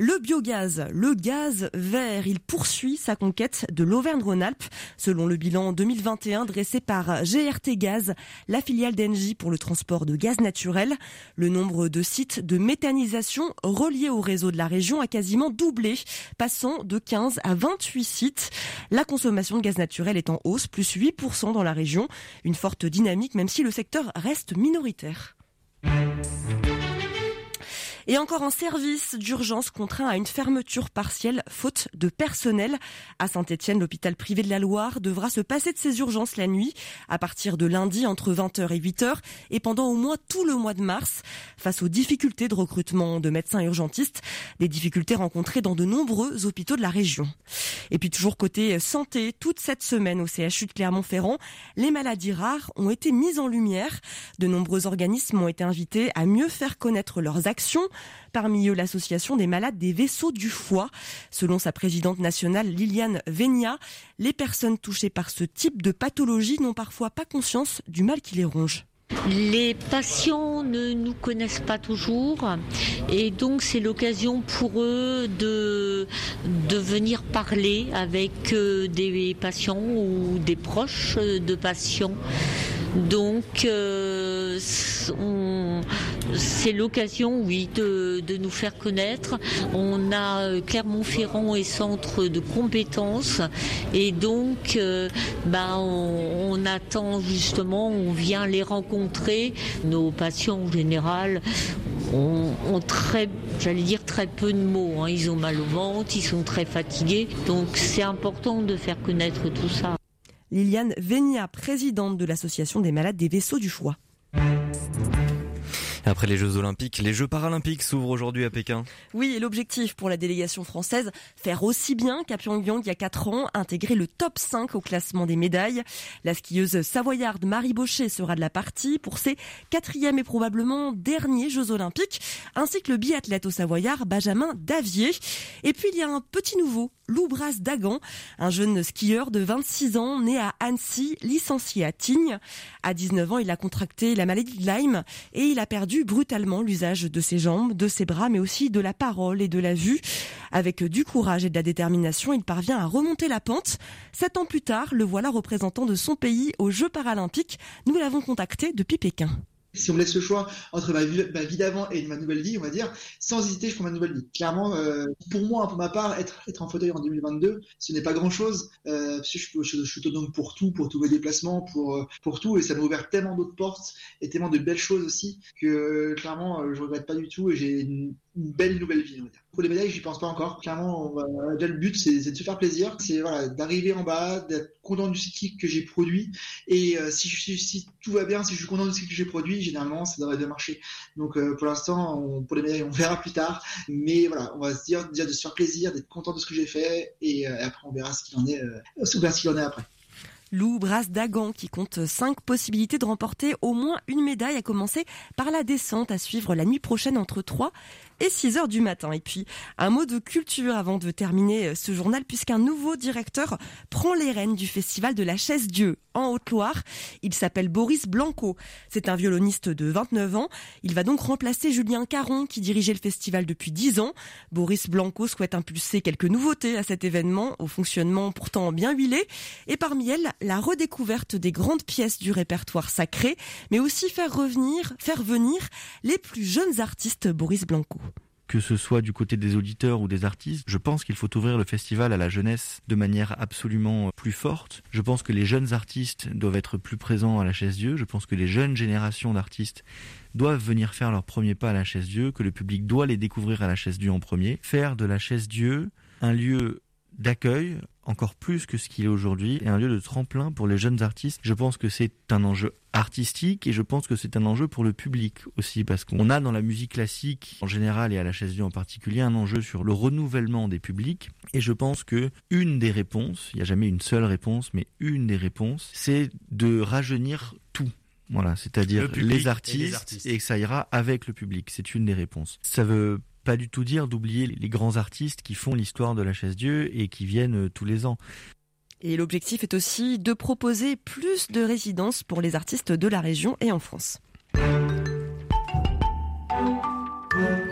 [SPEAKER 2] Le biogaz, le gaz vert, il poursuit sa conquête de l'Auvergne-Rhône-Alpes. Selon le bilan 2021 dressé par GRT Gaz, la filiale d'Engie pour le transport de gaz naturel, le nombre de sites de méthanisation reliés au réseau de la région a quasiment doublé, passant de 15 à 28 sites. La consommation de gaz naturel est en hausse, plus 8% dans la région. Une forte dynamique, même si le secteur reste minoritaire. Et encore un service d'urgence contraint à une fermeture partielle faute de personnel. À Saint-Etienne, l'hôpital privé de la Loire devra se passer de ses urgences la nuit à partir de lundi entre 20h et 8h et pendant au moins tout le mois de mars. Face aux difficultés de recrutement de médecins urgentistes, des difficultés rencontrées dans de nombreux hôpitaux de la région. Et puis toujours côté santé, toute cette semaine au CHU de Clermont-Ferrand, les maladies rares ont été mises en lumière. De nombreux organismes ont été invités à mieux faire connaître leurs actions Parmi eux, l'association des malades des vaisseaux du foie. Selon sa présidente nationale Liliane Vénia, les personnes touchées par ce type de pathologie n'ont parfois pas conscience du mal qui les ronge.
[SPEAKER 15] Les patients ne nous connaissent pas toujours et donc c'est l'occasion pour eux de, de venir parler avec euh, des patients ou des proches de patients. Donc euh, c'est l'occasion, oui, de, nous faire connaître. On a euh, Clermont-Ferrand et centre de compétences et donc bah, on, attend justement, on vient les rencontrer. Nos patients en général ont, très, j'allais dire très peu de mots. Hein. Ils ont mal au ventre, ils sont très fatigués. Donc c'est important de faire connaître tout ça.
[SPEAKER 2] Liliane Vénia, présidente de l'Association des malades des vaisseaux du foie.
[SPEAKER 1] Après les Jeux Olympiques, les Jeux Paralympiques s'ouvrent aujourd'hui à Pékin.
[SPEAKER 2] Oui, et l'objectif pour la délégation française, faire aussi bien qu'à Pyongyang il y a 4 ans, intégrer le top 5 au classement des médailles. La skieuse savoyarde Marie Baucher sera de la partie pour ses quatrième et probablement derniers Jeux Olympiques, ainsi que le biathlète au savoyard Benjamin Davier. Et puis il y a un petit nouveau, Loubras Dagan, un jeune skieur de 26 ans, né à Annecy, licencié à Tignes. À 19 ans, il a contracté la maladie de Lyme et il a perdu brutalement l'usage de ses jambes, de ses bras, mais aussi de la parole et de la vue. Avec du courage et de la détermination, il parvient à remonter la pente. Sept ans plus tard, le voilà représentant de son pays aux Jeux paralympiques. Nous l'avons contacté depuis Pékin
[SPEAKER 16] si on me laisse le choix entre ma vie, d'avant et ma nouvelle vie, on va dire, sans hésiter, je prends ma nouvelle vie. Clairement, euh, pour moi, pour ma part, être, être en fauteuil en 2022, ce n'est pas grand-chose. Euh, je, je, je, suis autonome pour tout, pour tous mes déplacements, pour, euh, pour tout, et ça m'a ouvert tellement d'autres portes et tellement de belles choses aussi que clairement, je regrette pas du tout et j'ai une belle nouvelle vie. Pour les médailles, j'y pense pas encore. Clairement, le but, c'est de se faire plaisir, c'est voilà, d'arriver en bas, d'être content du ski que j'ai produit. Et euh, si, tout va bien, si je suis content du ski que j'ai produit, généralement, ça devrait bien marcher. Donc euh, pour l'instant, pour les médailles, on verra plus tard. Mais voilà, on va se dire déjà de se faire plaisir, d'être content de ce que j'ai fait, et, après on verra ce qu'il en est, ce qu'il en est après.
[SPEAKER 2] Lou Brasse Dagan qui compte 5 possibilités de remporter au moins une médaille à commencer par la descente à suivre la nuit prochaine entre 3 et 6 heures du matin. Et puis, un mot de culture avant de terminer ce journal, puisqu'un nouveau directeur prend les rênes du festival de la Chaise-Dieu en Haute-Loire. Il s'appelle Boris Blanco. C'est un violoniste de 29 ans. Il va donc remplacer Julien Caron, qui dirigeait le festival depuis 10 ans. Boris Blanco souhaite impulser quelques nouveautés à cet événement, au fonctionnement pourtant bien huilé. Et parmi elles, la redécouverte des grandes pièces du répertoire sacré, mais aussi faire revenir, faire venir les plus jeunes artistes Boris Blanco
[SPEAKER 1] que ce soit du côté des auditeurs ou des artistes, je pense qu'il faut ouvrir le festival à la jeunesse de manière absolument plus forte. Je pense que les jeunes artistes doivent être plus présents à la chaise Dieu. Je pense que les jeunes générations d'artistes doivent venir faire leur premier pas à la chaise Dieu, que le public doit les découvrir à la chaise Dieu en premier. Faire de la chaise Dieu un lieu d'accueil encore plus que ce qu'il est aujourd'hui et un lieu de tremplin pour les jeunes artistes. Je pense que c'est un enjeu artistique et je pense que c'est un enjeu pour le public aussi parce qu'on a dans la musique classique en général et à la chaise en particulier un enjeu sur le renouvellement des publics et je pense que une des réponses, il n'y a jamais une seule réponse mais une des réponses, c'est de rajeunir tout. Voilà, c'est-à-dire les artistes, et que ça ira avec le public. C'est une des réponses. Ça veut pas du tout dire d'oublier les grands artistes qui font l'histoire de la chaise Dieu et qui viennent euh, tous les ans.
[SPEAKER 2] Et l'objectif est aussi de proposer plus de résidences pour les artistes de la région et en France.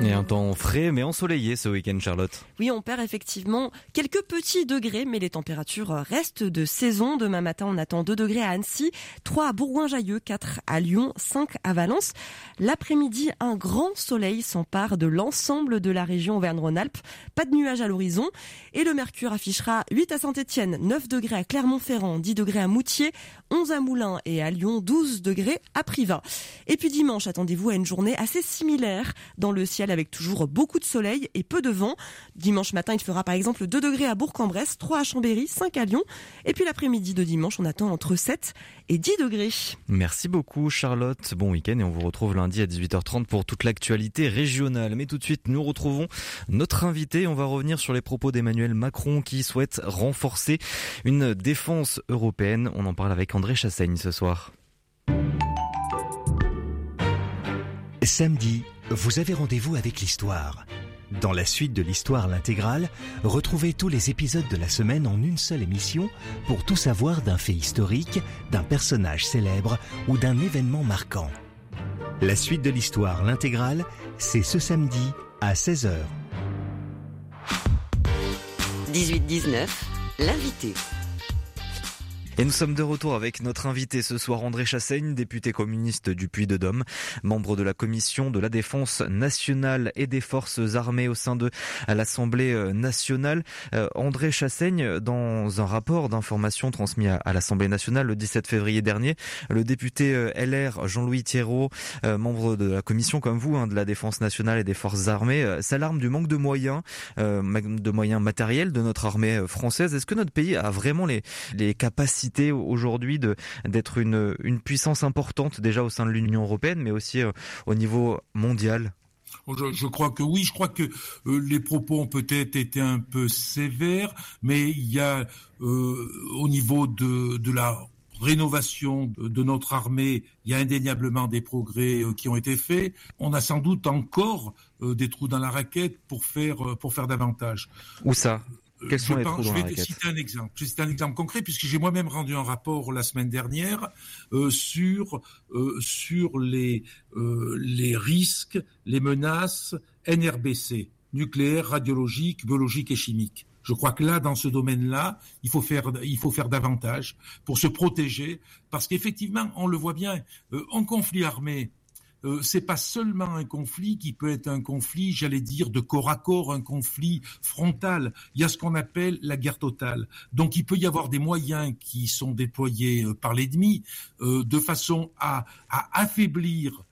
[SPEAKER 1] Et un temps frais mais ensoleillé ce week-end, Charlotte.
[SPEAKER 2] Oui, on perd effectivement quelques petits degrés, mais les températures restent de saison. Demain matin, on attend 2 degrés à Annecy, 3 à Bourgoin-Jallieu, 4 à Lyon, 5 à Valence. L'après-midi, un grand soleil s'empare de l'ensemble de la région Auvergne-Rhône-Alpes. Pas de nuages à l'horizon. Et le mercure affichera 8 à Saint-Etienne, 9 degrés à Clermont-Ferrand, 10 degrés à Moutier, 11 à Moulins et à Lyon, 12 degrés à Privas. Et puis dimanche, attendez-vous à une journée assez similaire dans le ciel avec toujours beaucoup de soleil et peu de vent. Dimanche matin, il fera par exemple 2 degrés à Bourg-en-Bresse, 3 à Chambéry, 5 à Lyon. Et puis l'après-midi de dimanche, on attend entre 7 et 10 degrés.
[SPEAKER 1] Merci beaucoup Charlotte. Bon week-end et on vous retrouve lundi à 18h30 pour toute l'actualité régionale. Mais tout de suite, nous retrouvons notre invité. On va revenir sur les propos d'Emmanuel Macron qui souhaite renforcer une défense européenne. On en parle avec André Chassaigne ce soir.
[SPEAKER 10] Samedi, vous avez rendez-vous avec l'histoire. Dans la suite de l'histoire l'intégrale, retrouvez tous les épisodes de la semaine en une seule émission pour tout savoir d'un fait historique, d'un personnage célèbre ou d'un événement marquant. La suite de l'histoire l'intégrale, c'est ce samedi à 16h.
[SPEAKER 8] 18-19, l'invité.
[SPEAKER 1] Et nous sommes de retour avec notre invité ce soir, André Chassaigne, député communiste du Puy-de-Dôme, membre de la commission de la défense nationale et des forces armées au sein de l'Assemblée euh, nationale. Euh, André Chassaigne, dans un rapport d'information transmis à, l'Assemblée nationale le 17 février dernier, le député euh, LR Jean-Louis Thierot, membre de la commission comme vous, hein, de la défense nationale et des forces armées, s'alarme du manque de moyens, de moyens matériels de notre armée française. Est-ce que notre pays a vraiment les capacités aujourd'hui d'être une, une puissance importante déjà au sein de l'Union européenne, mais aussi euh, au niveau mondial
[SPEAKER 9] je, crois que oui, je crois que euh, les propos ont peut-être été un peu sévères, mais il y a euh, au niveau de, de la rénovation de notre armée, il y a indéniablement des progrès qui ont été faits. On a sans doute encore des trous dans la raquette pour faire pour faire davantage.
[SPEAKER 1] Où ça?
[SPEAKER 9] Quels sont je, vais citer un exemple. Je vais citer un exemple concret puisque j'ai moi-même rendu un rapport la semaine dernière euh, sur euh, sur les euh, les risques, les menaces NRBC, nucléaire, radiologique, biologique et chimique. Je crois que là, dans ce domaine-là, il faut faire, il faut faire davantage pour se protéger, parce qu'effectivement, on le voit bien, en conflit armé, euh, c'est pas seulement un conflit qui peut être un conflit, j'allais dire, de corps à corps, un conflit frontal. Il y a ce qu'on appelle la guerre totale. Donc il peut y avoir des moyens qui sont déployés euh, par l'ennemi euh, de façon affaiblir,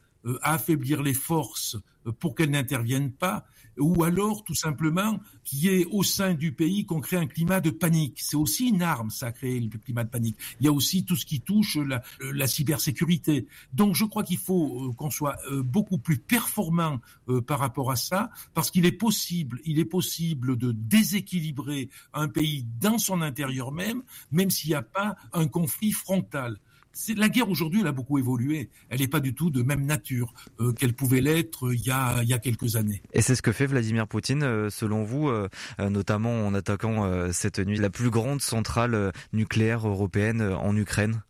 [SPEAKER 9] à affaiblir les forces pour qu'elles n'interviennent pas. Ou alors tout simplement qui est au sein du pays qu'on crée un climat de panique. C'est aussi une arme, ça, créer le climat de panique. Il y a aussi tout ce qui touche la, la cybersécurité. Donc je crois qu'il faut euh, qu'on soit euh, beaucoup plus performant euh, par rapport à ça, parce qu'il est possible, il est possible de déséquilibrer un pays dans son intérieur même, même s'il n'y a pas un conflit frontal la guerre aujourd'hui, elle a beaucoup évolué. Elle n'est pas du tout de même nature euh, qu'elle pouvait l'être euh, il, y a, il y a quelques années.
[SPEAKER 1] Et c'est ce que fait Vladimir Poutine, euh, selon vous, notamment en attaquant cette nuit la plus grande centrale nucléaire européenne en Ukraine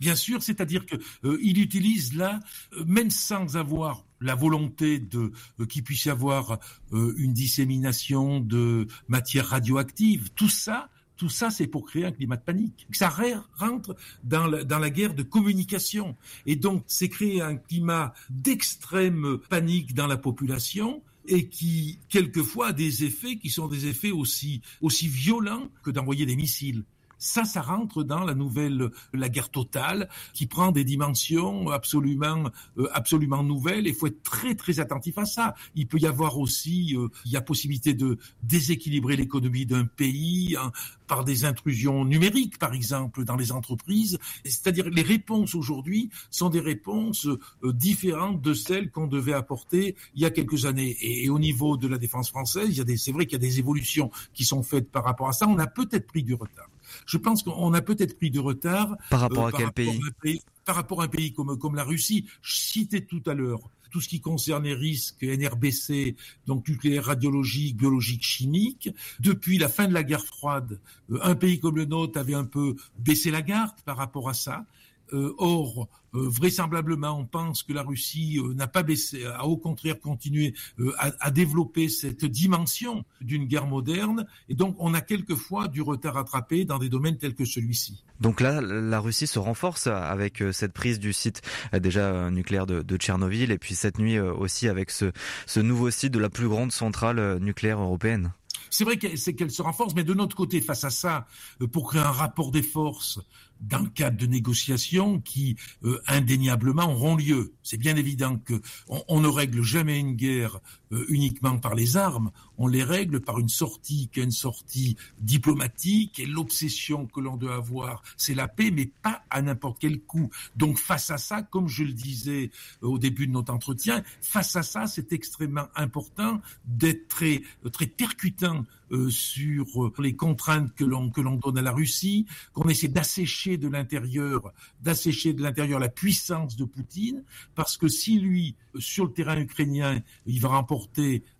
[SPEAKER 9] Bien sûr, c'est-à-dire qu'il utilise là, même sans avoir la volonté de qu'il puisse y avoir une dissémination de matières radioactives, tout ça, tout ça, c'est pour créer un climat de panique. Ça rentre dans la, guerre de communication. Et donc, c'est créer un climat d'extrême panique dans la population et qui, quelquefois, a des effets qui sont des effets aussi, aussi violents que d'envoyer des missiles. Ça, ça rentre dans la nouvelle, la guerre totale, qui prend des dimensions absolument, euh, absolument nouvelles. Il faut être très, très attentif à ça. Il peut y avoir aussi, euh, il y a possibilité de déséquilibrer l'économie d'un pays hein, par des intrusions numériques, par exemple, dans les entreprises. C'est-à-dire, les réponses aujourd'hui sont des réponses euh, différentes de celles qu'on devait apporter il y a quelques années. Et, et, au niveau de la défense française, il y a des, c'est vrai qu'il y a des évolutions qui sont faites par rapport à ça. On a peut-être pris du retard. Je pense qu'on a peut-être pris du retard.
[SPEAKER 1] Par rapport à euh, quel pays,
[SPEAKER 9] Par rapport à un pays comme, comme la Russie. Je citais tout à l'heure tout ce qui concerne les risques NRBC, donc nucléaire, radiologique, biologique, chimique. Depuis la fin de la guerre froide, euh, un pays comme le nôtre avait un peu baissé la garde par rapport à ça. Euh, or, euh, vraisemblablement, on pense que la Russie euh, n'a pas baissé, a au contraire continué à, à, développer cette dimension d'une guerre moderne, et donc on a quelquefois du retard rattrapé dans des domaines tels que celui-ci.
[SPEAKER 1] Donc là, la Russie se renforce avec cette prise du site déjà nucléaire de, de Tchernobyl, et puis cette nuit aussi avec ce, ce nouveau site de la plus grande centrale nucléaire européenne.
[SPEAKER 9] C'est vrai qu'elle se renforce, mais de notre côté, face à ça, pour créer un rapport des forces dans le cadre de négociations qui euh, indéniablement auront lieu. C'est bien évident que on, ne règle jamais une guerre euh, uniquement par les armes, on les règle par une sortie qui est une sortie diplomatique et l'obsession que l'on doit avoir, c'est la paix, mais pas à n'importe quel coût. Donc face à ça, comme je le disais euh, au début de notre entretien, face à ça, c'est extrêmement important d'être très très percutant euh, sur les contraintes que l'on que l'on donne à la Russie, qu'on essaie d'assécher de l'intérieur, d'assécher de l'intérieur la puissance de Poutine, parce que si lui sur le terrain ukrainien, il va remporter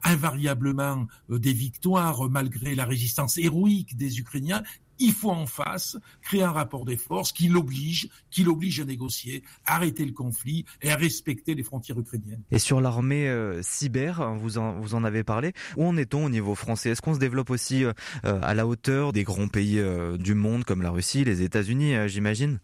[SPEAKER 9] invariablement euh, des victoires malgré la résistance héroïque des Ukrainiens, il faut en face créer un rapport des forces qui l'oblige, à négocier, arrêter le conflit et à respecter les frontières ukrainiennes.
[SPEAKER 1] Et sur l'armée euh, cyber, hein, vous en, avez parlé, où en est-on au niveau français? Est-ce qu'on se développe aussi euh, à la hauteur des grands pays du monde comme la Russie, les États-Unis, j'imagine?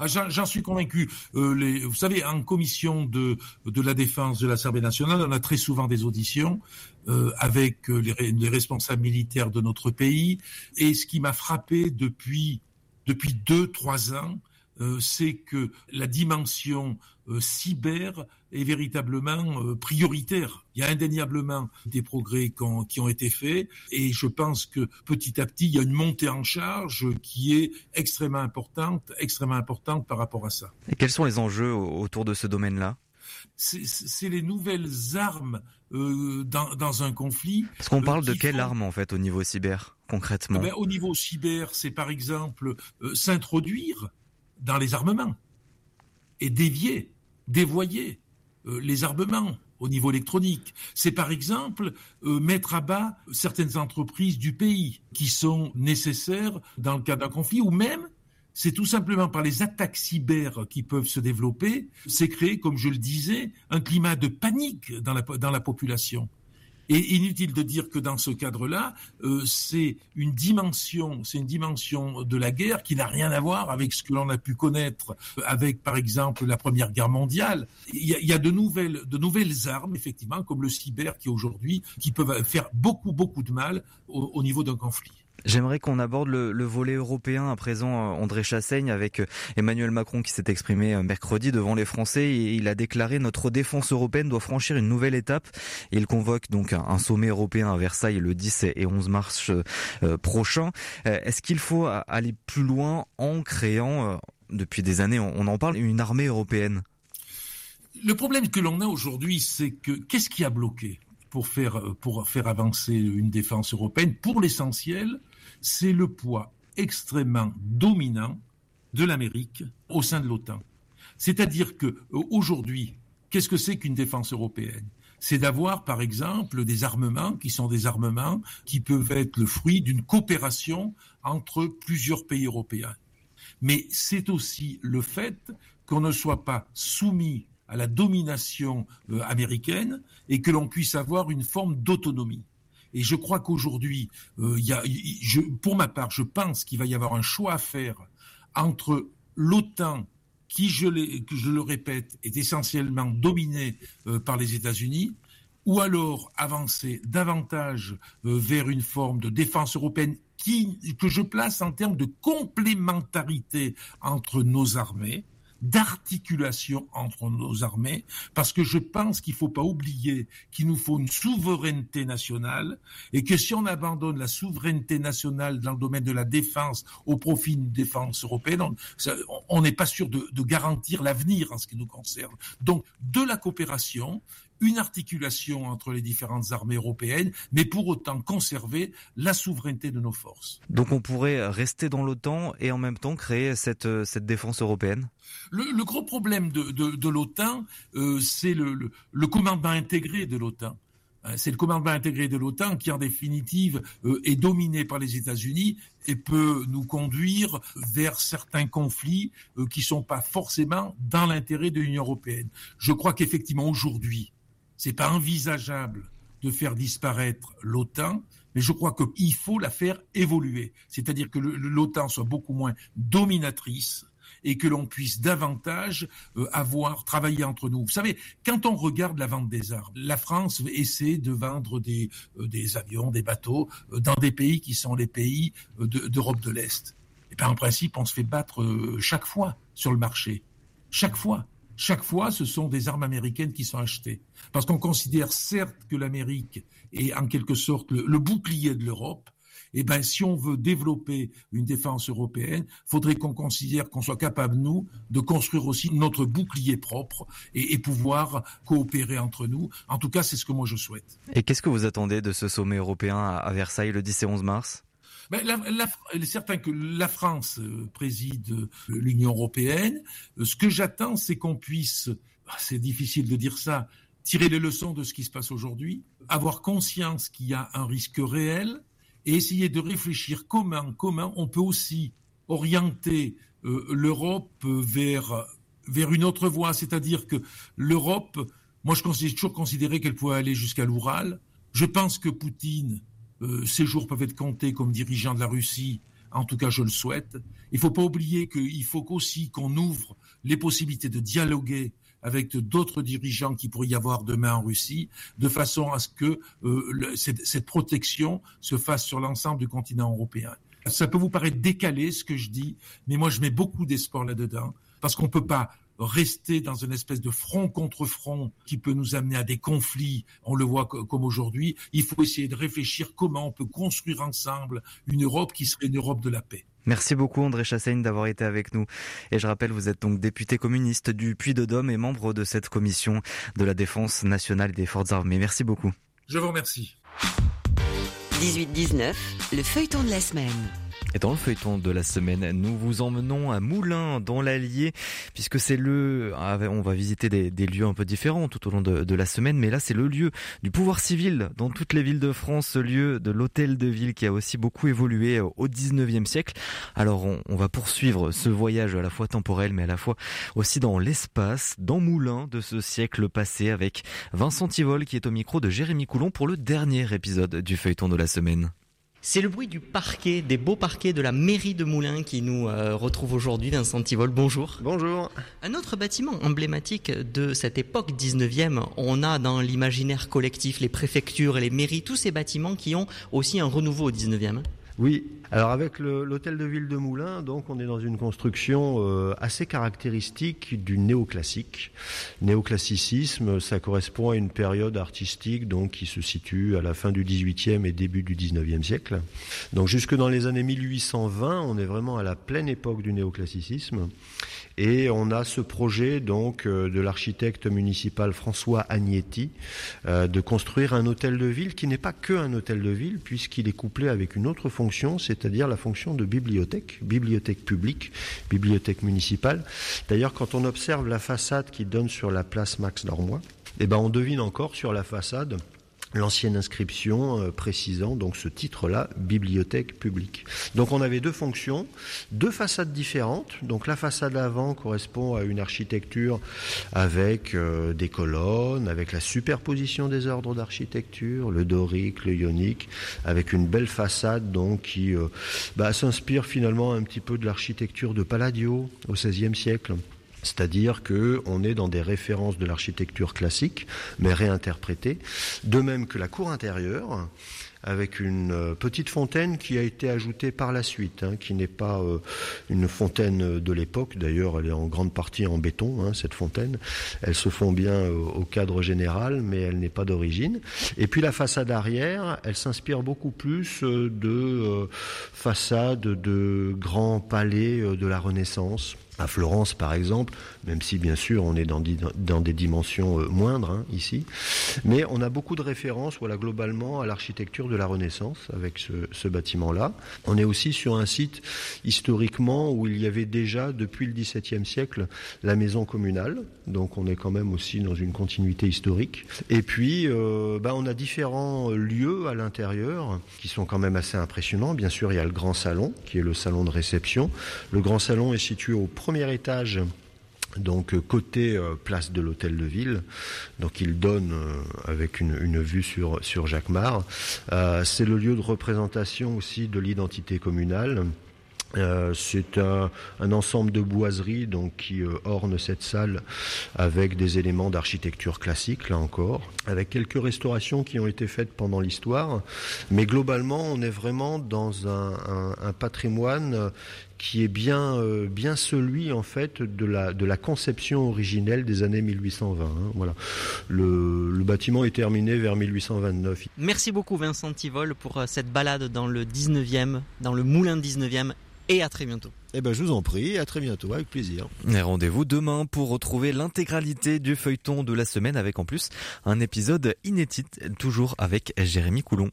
[SPEAKER 9] Ah, J'en suis convaincu. Euh, vous savez, en commission de, de la défense de la Serbie nationale, on a très souvent des auditions euh, avec euh, les, les, responsables militaires de notre pays. Et ce qui m'a frappé depuis depuis deux trois ans, c'est que la dimension cyber est véritablement euh, prioritaire. Il y a indéniablement des progrès qui ont été faits et je pense que petit à petit, il y a une montée en charge qui est extrêmement importante, extrêmement importante par rapport à ça.
[SPEAKER 1] Et quels sont les enjeux autour de ce domaine-là?
[SPEAKER 9] C'est les nouvelles armes euh, dans, dans, un conflit.
[SPEAKER 1] Est-ce qu'on parle de quelle arme en fait au niveau cyber concrètement?
[SPEAKER 9] Eh ben, Au niveau cyber, c'est par exemple euh, s'introduire dans les armements et dévier, dévoyer euh, les armements au niveau électronique. C'est par exemple euh, mettre à bas certaines entreprises du pays qui sont nécessaires dans le cas d'un conflit ou même c'est tout simplement par les attaques cyber qui peuvent se développer, c'est créer, comme je le disais, un climat de panique dans la, dans la population. Et inutile de dire que dans ce cadre-là, euh, c'est une dimension, c'est une dimension de la guerre qui n'a rien à voir avec ce que l'on a pu connaître avec, par exemple, la Première Guerre mondiale. Il y a, de nouvelles, de nouvelles armes, effectivement, comme le cyber qui aujourd'hui, qui peuvent faire beaucoup, beaucoup de mal au niveau d'un conflit.
[SPEAKER 1] J'aimerais qu'on aborde le, volet européen à présent, euh, André Chassaigne, avec euh, Emmanuel Macron qui s'est exprimé euh, mercredi devant les Français. Il a déclaré notre défense européenne doit franchir une nouvelle étape. Il convoque donc un sommet européen à Versailles le 10 et 11 mars prochain. Est-ce qu'il faut aller plus loin en créant, depuis des années, on en parle, une armée européenne?
[SPEAKER 9] Le problème que l'on a aujourd'hui, c'est que qu'est-ce qui a bloqué pour faire, pour faire avancer une défense européenne? Pour l'essentiel, c'est le poids extrêmement dominant de l'Amérique au sein de l'OTAN. C'est-à-dire que euh, aujourd'hui, qu'est-ce que c'est qu'une défense européenne? C'est d'avoir, par exemple, des armements qui sont des armements qui peuvent être le fruit d'une coopération entre plusieurs pays européens. Mais c'est aussi le fait qu'on ne soit pas soumis à la domination euh, américaine et que l'on puisse avoir une forme d'autonomie. Et je crois qu'aujourd'hui, euh, pour ma part, je pense qu'il va y avoir un choix à faire entre l'OTAN, qui, je, le répète, est essentiellement dominée euh, par les États-Unis, ou alors avancer davantage euh, vers une forme de défense européenne que je place en termes de complémentarité entre nos armées, d'articulation entre nos armées, parce que je pense qu'il ne faut pas oublier qu'il nous faut une souveraineté nationale, et que si on abandonne la souveraineté nationale dans le domaine de la défense au profit d'une défense européenne, on n'est pas sûr de, de garantir l'avenir en ce qui nous concerne. Donc, de la coopération, une articulation entre les différentes armées européennes, mais pour autant conserver la souveraineté de nos forces.
[SPEAKER 1] Donc on pourrait rester dans l'OTAN et en même temps créer cette, euh, cette défense européenne?
[SPEAKER 9] Le, gros problème de, de, l'OTAN, euh, c'est le, le, commandement intégré de l'OTAN. Euh, c'est le commandement intégré de l'OTAN qui, en définitive, est dominé par les États-Unis et peut nous conduire vers certains conflits qui ne sont pas forcément dans l'intérêt de l'Union européenne. Je crois qu'effectivement, aujourd'hui, c'est pas envisageable de faire disparaître l'OTAN, mais je crois qu'il faut la faire évoluer. C'est-à-dire que l'OTAN soit beaucoup moins dominatrice et que l'on puisse davantage euh, avoir travaillé entre nous. Vous savez, quand on regarde la vente des armes, la France essaie de vendre des, euh, avions, des bateaux euh, dans des pays qui sont les pays d'Europe de, l'Est. Et bien, en principe, on se fait battre chaque fois sur le marché. Chaque fois. Chaque fois, ce sont des armes américaines qui sont achetées. Parce qu'on considère certes que l'Amérique est en quelque sorte le, bouclier de l'Europe. Eh ben, si on veut développer une défense européenne, faudrait qu'on considère qu'on soit capable, nous, de construire aussi notre bouclier propre et, et, pouvoir coopérer entre nous. En tout cas, c'est ce que moi je souhaite.
[SPEAKER 1] Et qu'est-ce que vous attendez de ce sommet européen à Versailles le 10 et 11 mars?
[SPEAKER 9] Ben, il est certain que la France euh, préside euh, l'Union européenne. Euh, ce que j'attends, c'est qu'on puisse, ah, c'est difficile de dire ça, tirer les leçons de ce qui se passe aujourd'hui, avoir conscience qu'il y a un risque réel et essayer de réfléchir comment, comment on peut aussi orienter l'Europe vers, vers une autre voie. C'est-à-dire que l'Europe, moi je toujours considéré qu'elle pouvait aller jusqu'à l'Oural. Je pense que Poutine ces jours peuvent être comptés comme dirigeant de la Russie. En tout cas, je le souhaite. Il ne faut pas oublier qu'il faut aussi qu'on ouvre les possibilités de dialoguer avec d'autres dirigeants qui pourrait y avoir demain en Russie, de façon à ce que euh, cette, cette, protection se fasse sur l'ensemble du continent européen. Ça peut vous paraître décalé ce que je dis, mais moi je mets beaucoup d'espoir là-dedans, parce qu'on ne peut pas rester dans une espèce de front contre front qui peut nous amener à des conflits, on le voit comme aujourd'hui. Il faut essayer de réfléchir comment on peut construire ensemble une Europe qui serait une Europe de la paix.
[SPEAKER 1] Merci beaucoup André Chassaigne d'avoir été avec nous. Et je rappelle, vous êtes donc député communiste du Puy-de-Dôme et membre de cette commission de la défense nationale des forces armées. Merci beaucoup.
[SPEAKER 9] Je vous remercie.
[SPEAKER 8] 18-19, le feuilleton de la semaine.
[SPEAKER 1] Et dans le feuilleton de la semaine, nous vous emmenons à Moulins, dans l'Allier, puisque c'est le... Ah, on va visiter des, lieux un peu différents tout au long de, la semaine, mais là c'est le lieu du pouvoir civil dans toutes les villes de France, ce lieu de l'hôtel de ville qui a aussi beaucoup évolué au 19e siècle. Alors on, on va poursuivre ce voyage à la fois temporel, mais à la fois aussi dans l'espace, dans Moulins de ce siècle passé, avec Vincent Tivol qui est au micro de Jérémy Coulon pour le dernier épisode du feuilleton de la semaine.
[SPEAKER 14] C'est le bruit du parquet, des beaux parquets de la mairie de Moulins qui nous euh, retrouve aujourd'hui. Vincent Tivol, bonjour.
[SPEAKER 17] Bonjour.
[SPEAKER 14] Un autre bâtiment emblématique de cette époque 19e, on a dans l'imaginaire collectif les préfectures et les mairies, tous ces bâtiments qui ont aussi un renouveau au 19e.
[SPEAKER 17] Oui, alors avec l'hôtel de ville de Moulins, donc on est dans une construction euh, assez caractéristique du néoclassique. Néoclassicisme, ça correspond à une période artistique donc qui se situe à la fin du XVIIIe et début du XIXe siècle. Donc jusque dans les années 1820, on est vraiment à la pleine époque du néoclassicisme. Et on a ce projet donc euh, de l'architecte municipal François Agnetti euh, de construire un hôtel de ville qui n'est pas que un hôtel de ville puisqu'il est couplé avec une autre fonction, c'est-à-dire la fonction de bibliothèque, bibliothèque publique, bibliothèque municipale. D'ailleurs, quand on observe la façade qui donne sur la place Max Dormois, eh ben on devine encore sur la façade l'ancienne inscription euh, précisant donc ce titre-là, bibliothèque publique. Donc on avait deux fonctions, deux façades différentes. Donc la façade avant correspond à une architecture avec euh, des colonnes, avec la superposition des ordres d'architecture, le dorique, le ionique, avec une belle façade donc qui euh, bah, s'inspire finalement un petit peu de l'architecture de Palladio au XVIe siècle. C'est-à-dire qu'on est dans des références de l'architecture classique, mais réinterprétées. De même que la cour intérieure, avec une euh, petite fontaine qui a été ajoutée par la suite, hein, qui n'est pas euh, une fontaine de l'époque. D'ailleurs, elle est en grande partie en béton, hein, cette fontaine. Elle se fond bien euh, au cadre général, mais elle n'est pas d'origine. Et puis la façade arrière, elle s'inspire beaucoup plus de façades de grands palais de la Renaissance à Florence par exemple, même si bien sûr on est dans, des dimensions euh, moindres hein, ici, mais on a beaucoup de références voilà, globalement à l'architecture de la Renaissance avec ce, bâtiment-là. On est aussi sur un site historiquement où il y avait déjà depuis le XVIIe siècle la maison communale, donc on est quand même aussi dans une continuité historique. Et puis euh, bah, on a différents lieux à l'intérieur qui sont quand même assez impressionnants. Bien sûr il y a le grand salon qui est le salon de réception. Le grand salon est situé au premier étage donc euh, côté euh, place de l'hôtel de ville, donc il donne euh, avec une, vue sur Jacquemart. c'est le lieu de représentation aussi de l'identité communale. C'est un, ensemble de boiseries donc qui orne cette salle avec des éléments d'architecture classique là encore, avec quelques restaurations qui ont été faites pendant l'histoire, mais globalement on est vraiment dans un, patrimoine qui est bien, euh, bien celui en fait de la, de la conception originelle des années 1820. Hein. voilà. Le, bâtiment est terminé vers 1829.
[SPEAKER 14] Merci beaucoup Vincent Tivol pour euh, cette balade dans le 19e, dans le moulin 19e et à très bientôt.
[SPEAKER 17] Eh ben, je vous en prie, à très bientôt, avec plaisir.
[SPEAKER 1] Rendez-vous demain pour retrouver l'intégralité du feuilleton de la semaine avec en plus un épisode inédit, toujours avec Jérémy Coulon.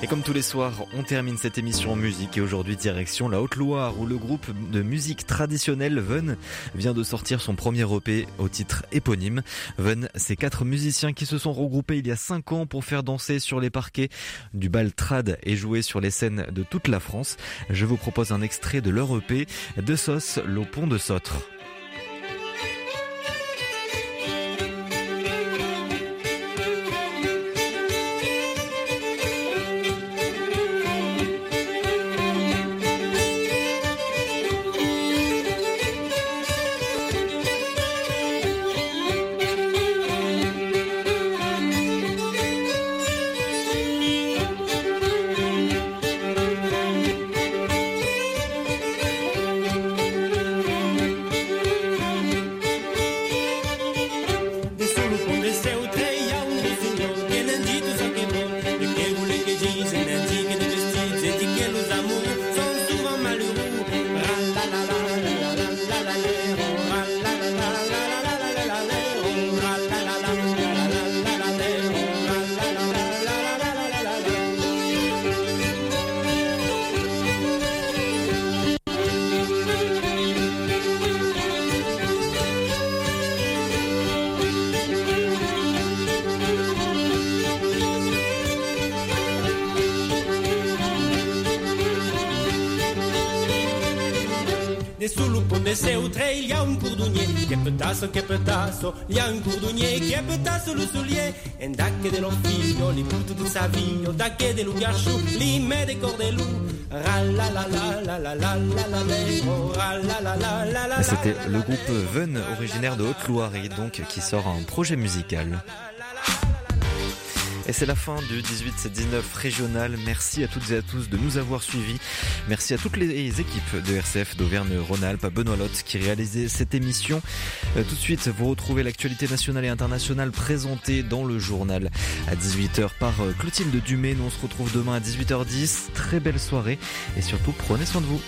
[SPEAKER 1] Et comme tous les soirs, on termine cette émission en musique et aujourd'hui direction la Haute-Loire où le groupe de musique traditionnelle Ven vient de sortir son premier EP au titre éponyme. Ven, c'est quatre musiciens qui se sont regroupés il y a cinq ans pour faire danser sur les parquets du bal trad et jouer sur les scènes de toute la France. Je vous propose un extrait de leur EP de sauce l'au pont de Sotre.
[SPEAKER 18] Petasso, che petasso, gli ha un cordonier, che petasso lo soulier, e dacche dello figlio, li butto di saviglio, dacche dello ghiaccio, li mette cordelou,
[SPEAKER 1] C'était le groupe Ven, originaire de Haute-Loire, et donc qui sort un projet musical. Et c'est la fin du 18-19 régional. Merci à toutes et à tous de nous avoir suivis. Merci à toutes les équipes de RCF d'Auvergne-Rhône-Alpes, à Benoît Lotte qui réalisait cette émission. Euh, tout de suite, vous retrouvez l'actualité nationale et internationale présentée dans le journal à 18h par euh, Clotilde Dumay. Nous on se retrouve demain à 18h10. Très belle soirée et surtout prenez soin de vous.